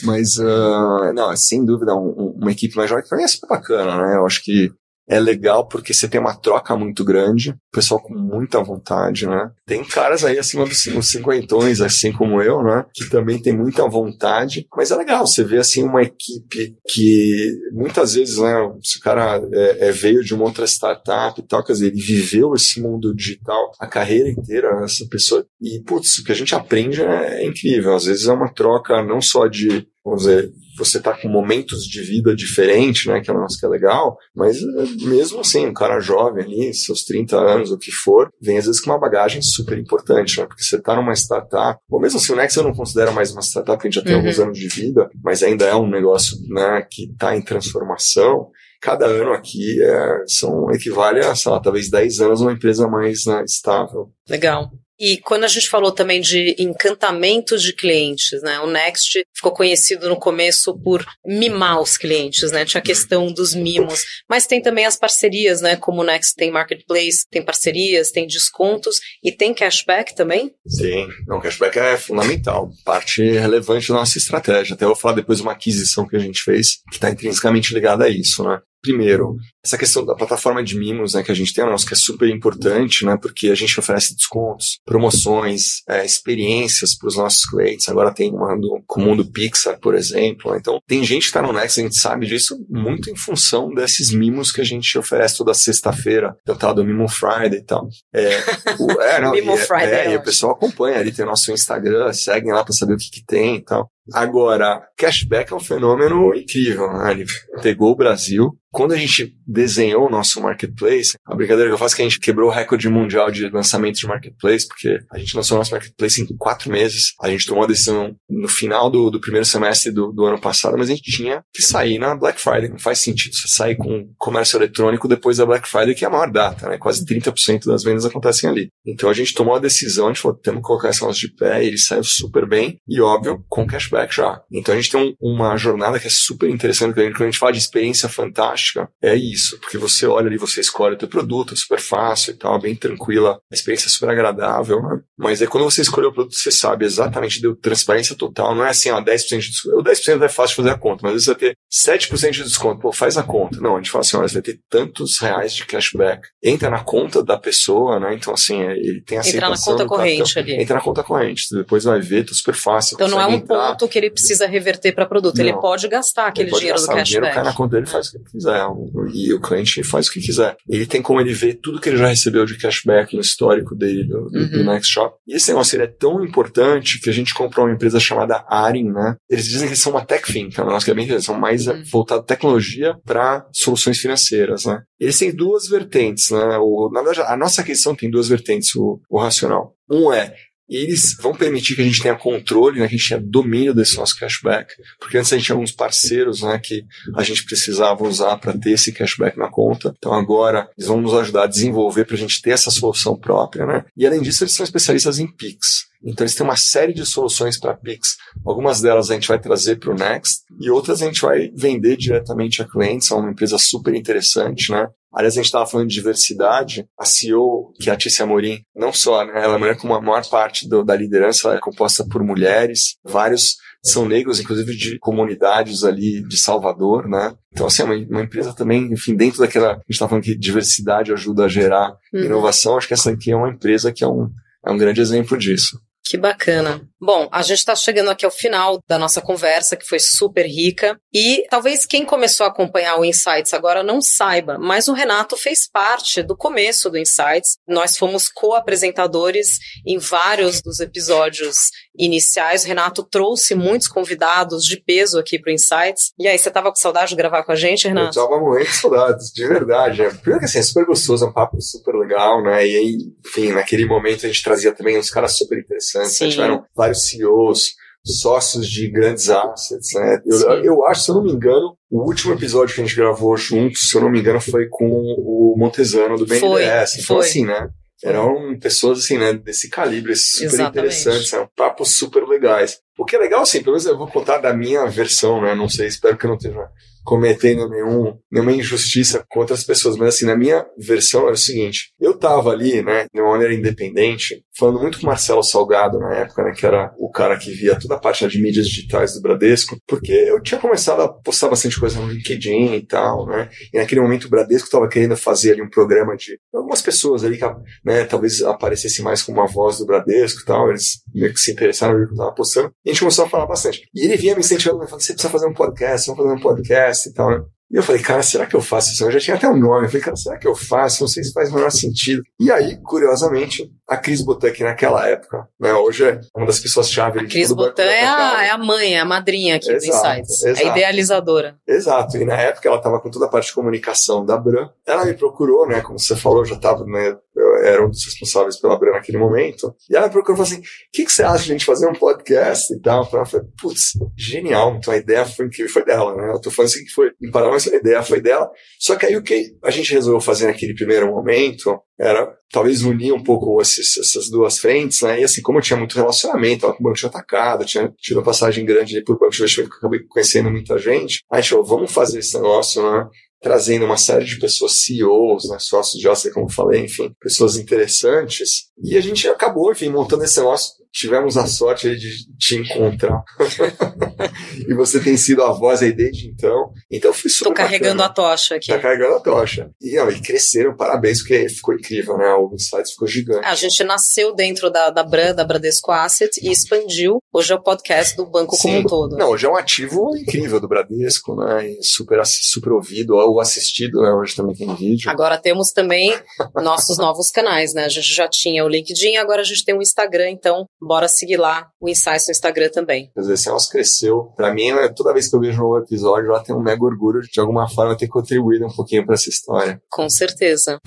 Mas, uh, não, sem dúvida, um, uma equipe mais jovem que pra mim é super bacana, né? Eu acho que é legal porque você tem uma troca muito grande, pessoal com muita vontade, né? Tem caras aí acima dos cinquentões, assim como eu, né? Que também tem muita vontade, mas é legal você ver assim uma equipe que muitas vezes, né? Se o cara é, é, veio de uma outra startup e tal, quer dizer, ele viveu esse mundo digital a carreira inteira, essa pessoa, e putz, o que a gente aprende é, é incrível. Às vezes é uma troca não só de, vamos dizer, você tá com momentos de vida diferentes, né, que é um negócio que é legal, mas é, mesmo assim, um cara jovem ali, seus 30 anos, o que for, vem às vezes com uma bagagem super importante, né, porque você tá numa startup, ou mesmo assim, o Next eu não considero mais uma startup, porque a gente já tem uhum. alguns anos de vida, mas ainda é um negócio, né, que tá em transformação, cada ano aqui é, são equivale a, sei lá, talvez 10 anos uma empresa mais né, estável. Legal. E quando a gente falou também de encantamento de clientes, né? O Next ficou conhecido no começo por mimar os clientes, né? Tinha a questão dos mimos, mas tem também as parcerias, né? Como o Next tem marketplace, tem parcerias, tem descontos e tem cashback também? Sim, não, cashback é fundamental, parte relevante da nossa estratégia. Até eu vou falar depois de uma aquisição que a gente fez que está intrinsecamente ligada a isso, né? Primeiro, essa questão da plataforma de mimos, né, que a gente tem, nosso, que é super importante, né, porque a gente oferece descontos, promoções, é, experiências para os nossos clientes. Agora tem uma do comum do Pixar, por exemplo. Então, tem gente que está no Next, a gente sabe disso muito em função desses mimos que a gente oferece toda sexta-feira, então tal do Mimo Friday e tal. É, o, é, <laughs> não, Mimo e, é, Friday. É, e o pessoal acompanha ali, tem o nosso Instagram, seguem lá para saber o que, que tem e tal. Agora, cashback é um fenômeno incrível, né? Ele pegou o Brasil. Quando a gente desenhou o nosso marketplace, a brincadeira que eu faço é que a gente quebrou o recorde mundial de lançamento de marketplace, porque a gente lançou o nosso marketplace em quatro meses. A gente tomou a decisão no final do, do primeiro semestre do, do, ano passado, mas a gente tinha que sair na Black Friday. Não faz sentido você sair com comércio eletrônico depois da Black Friday, que é a maior data, né? Quase 30% das vendas acontecem ali. Então a gente tomou a decisão, a gente falou, temos que colocar esse negócio de pé, e ele saiu super bem, e óbvio, com cashback já. Então a gente tem um, uma jornada que é super interessante, quando a gente fala de experiência fantástica, é isso, porque você olha ali, você escolhe o teu produto, é super fácil e tal, bem tranquila, a experiência é super agradável, né? Mas aí quando você escolheu o produto, você sabe exatamente, deu transparência total, não é assim, ó, 10% de desconto. O 10% é fácil de fazer a conta, mas às vezes você vai ter 7% de desconto, pô, faz a conta. Não, a gente fala assim, olha, você vai ter tantos reais de cashback. Entra na conta da pessoa, né? Então assim, ele tem a Entra na conta corrente cartão, ali. Entra na conta corrente, depois vai ver, tá super fácil. Então não é um entrar, ponto que ele precisa reverter para produto. Não. Ele pode gastar aquele pode dinheiro gastar, do cashback. O dinheiro cai na conta dele faz o que quiser. E o cliente faz o que quiser. Ele tem como ele ver tudo que ele já recebeu de cashback no histórico dele, do, uhum. do Next Shop. E esse negócio ele é tão importante que a gente comprou uma empresa chamada Arin, né? Eles dizem que eles são uma tech fin, que é um negócio que é bem eles são mais uhum. voltado à tecnologia para soluções financeiras, né? Eles têm duas vertentes, né? O, na verdade, a nossa questão tem duas vertentes, o, o racional. Um é e eles vão permitir que a gente tenha controle, né, que a gente tenha domínio desse nosso cashback. Porque antes a gente tinha alguns parceiros né, que a gente precisava usar para ter esse cashback na conta. Então agora eles vão nos ajudar a desenvolver para a gente ter essa solução própria. Né? E além disso, eles são especialistas em PIX. Então eles têm uma série de soluções para Pix. Algumas delas a gente vai trazer para o Next e outras a gente vai vender diretamente a clientes. É uma empresa super interessante, né? Aliás, a gente estava falando de diversidade. A CEO, que é a Tícia Amorim, não só, né? Ela é mulher como a maior parte do, da liderança, ela é composta por mulheres. Vários são negros, inclusive de comunidades ali de Salvador, né? Então, assim, é uma, uma empresa também, enfim, dentro daquela, a gente está falando que diversidade ajuda a gerar uhum. inovação, acho que essa aqui é uma empresa que é um, é um grande exemplo disso. Que bacana. Bom, a gente está chegando aqui ao final da nossa conversa, que foi super rica. E talvez quem começou a acompanhar o Insights agora não saiba, mas o Renato fez parte do começo do Insights. Nós fomos co-apresentadores em vários dos episódios iniciais. O Renato trouxe muitos convidados de peso aqui para o Insights. E aí, você estava com saudade de gravar com a gente, Renato? Eu estava morrendo de saudades, de verdade. Primeiro que assim, é super gostoso, é um papo super legal, né? E aí, enfim, naquele momento a gente trazia também uns caras super interessantes. Né? Tiveram vários CEOs, sócios de grandes assets, né? Eu, eu, acho, se eu não me engano, o último episódio que a gente gravou juntos, se eu não me engano, foi com o Montesano do BNDES. Foi, então, foi. assim, né? Eram pessoas, assim, né, desse calibre, super Exatamente. interessantes, né, papos super legais. O que é legal, assim, pelo menos eu vou contar da minha versão, né, não sei, espero que eu não esteja cometendo nenhum, nenhuma injustiça com outras pessoas, mas assim, na minha versão era o seguinte, eu tava ali, né, de uma maneira independente, falando muito com o Marcelo Salgado na época, né, que era o cara que via toda a parte de mídias digitais do Bradesco, porque eu tinha começado a postar bastante coisa no LinkedIn e tal, né, e naquele momento o Bradesco tava querendo fazer ali um programa de algumas pessoas ali que, né, talvez aparecesse mais como uma voz do Bradesco e tal, eles meio que se interessaram no que eu tava postando, e a gente começou a falar bastante. E ele vinha me incentivando, falando, você precisa fazer um podcast, vamos fazer um podcast, e tal, né? E eu falei, cara, será que eu faço isso? Eu já tinha até um nome. Eu falei, cara, será que eu faço? Não sei se faz o menor sentido. E aí, curiosamente, a Cris Botan, naquela época, né, hoje é uma das pessoas-chave. A Cris Botan é a, é a mãe, é a madrinha aqui exato, do Insights. É exato. É idealizadora. Exato. E na época ela estava com toda a parte de comunicação da Bran. Ela me procurou, né, como você falou, já estava, né, era um dos responsáveis pela Bran naquele momento. E ela me procurou e falou assim, o que, que você acha de a gente fazer um podcast e tal? Eu falei, putz, genial. Então a ideia foi incrível, foi dela, né? Eu tô falando assim que foi, em paralelo, a ideia foi dela. Só que aí o que a gente resolveu fazer naquele primeiro momento era talvez unir um pouco esses, essas duas frentes, né? E assim, como eu tinha muito relacionamento, tava com o banco de atacado, tinha tido uma passagem grande por banco de investimento, eu acabei conhecendo muita gente, a gente falou, vamos fazer esse negócio, né? Trazendo uma série de pessoas, CEOs, né, sócios de Oscar, como eu falei, enfim, pessoas interessantes. E a gente acabou, enfim, montando esse negócio tivemos a sorte de te encontrar. <laughs> e você tem sido a voz aí desde então. Então foi super. Tô carregando bacana. a tocha aqui. Tá carregando a tocha. E, e cresceram, parabéns, porque ficou incrível, né? O Insights ficou gigante. A gente nasceu dentro da, da Bran, da Bradesco Asset, e expandiu. Hoje é o podcast do banco Sim. como um todo. Não, hoje é um ativo incrível do Bradesco, né? E super, super ouvido ou assistido, né? Hoje também tem vídeo. Agora temos também nossos novos canais, né? A gente já tinha o LinkedIn, agora a gente tem o Instagram, então bora seguir lá o Insights no Instagram também. Às vezes, esse cresceu. Para mim, né, toda vez que eu vejo um novo episódio, lá tem um mega orgulho de, de alguma forma, ter contribuído um pouquinho para essa história. Com certeza.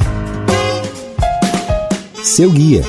Seu guia.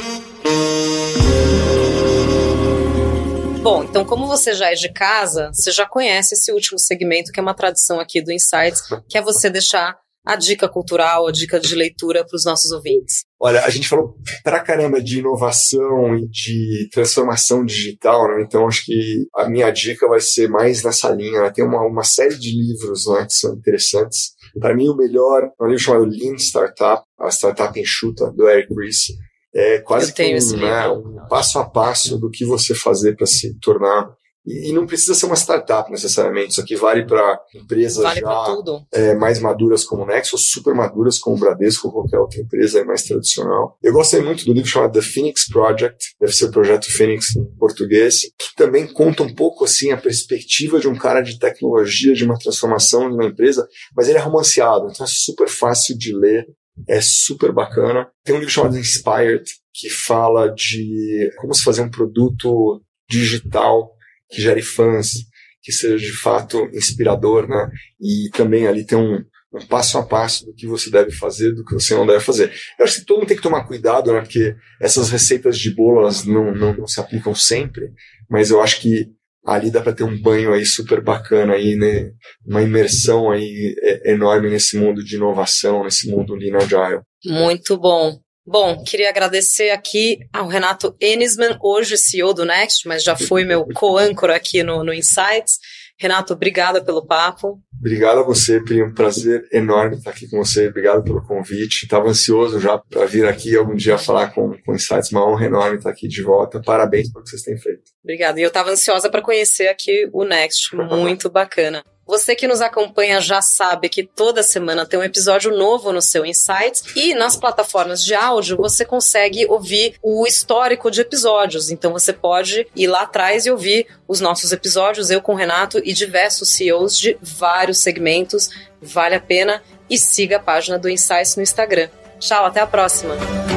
Bom, então como você já é de casa, você já conhece esse último segmento que é uma tradição aqui do Insights, que é você deixar a dica cultural, a dica de leitura para os nossos ouvintes? Olha, a gente falou pra caramba de inovação e de transformação digital, né? Então acho que a minha dica vai ser mais nessa linha. Né? Tem uma, uma série de livros né, que são interessantes. Para mim, o melhor é um livro chamado Lean Startup, a startup enxuta, do Eric Ries. É quase que um, né, um passo a passo do que você fazer para se tornar e, não precisa ser uma startup necessariamente, isso aqui vale para empresas vale já é, mais maduras como o Nexo, super maduras como o Bradesco ou qualquer outra empresa mais tradicional. Eu gostei muito do livro chamado The Phoenix Project, deve ser o Projeto Phoenix em português, que também conta um pouco assim a perspectiva de um cara de tecnologia, de uma transformação de uma empresa, mas ele é romanceado, então é super fácil de ler, é super bacana. Tem um livro chamado Inspired, que fala de como se fazer um produto digital que gere fãs, que seja de fato inspirador, né? E também ali tem um, um passo a passo do que você deve fazer, do que você não deve fazer. Eu acho que todo mundo tem que tomar cuidado, né? Porque essas receitas de bolo, elas não, não, não se aplicam sempre, mas eu acho que ali dá para ter um banho aí super bacana aí, né? Uma imersão aí é, enorme nesse mundo de inovação, nesse mundo Lean Agile. Muito bom. Bom, queria agradecer aqui ao Renato Enisman, hoje CEO do Next, mas já foi meu co-âncora aqui no, no Insights. Renato, obrigada pelo papo. Obrigado a você, Pri. Um prazer enorme estar aqui com você. Obrigado pelo convite. Estava ansioso já para vir aqui algum dia falar com, com Insights. Uma honra enorme estar aqui de volta. Parabéns pelo que vocês têm feito. Obrigada. E eu estava ansiosa para conhecer aqui o Next. <laughs> Muito bacana. Você que nos acompanha já sabe que toda semana tem um episódio novo no seu Insights e nas plataformas de áudio você consegue ouvir o histórico de episódios. Então você pode ir lá atrás e ouvir os nossos episódios, eu com o Renato e diversos CEOs de vários segmentos. Vale a pena e siga a página do Insights no Instagram. Tchau, até a próxima!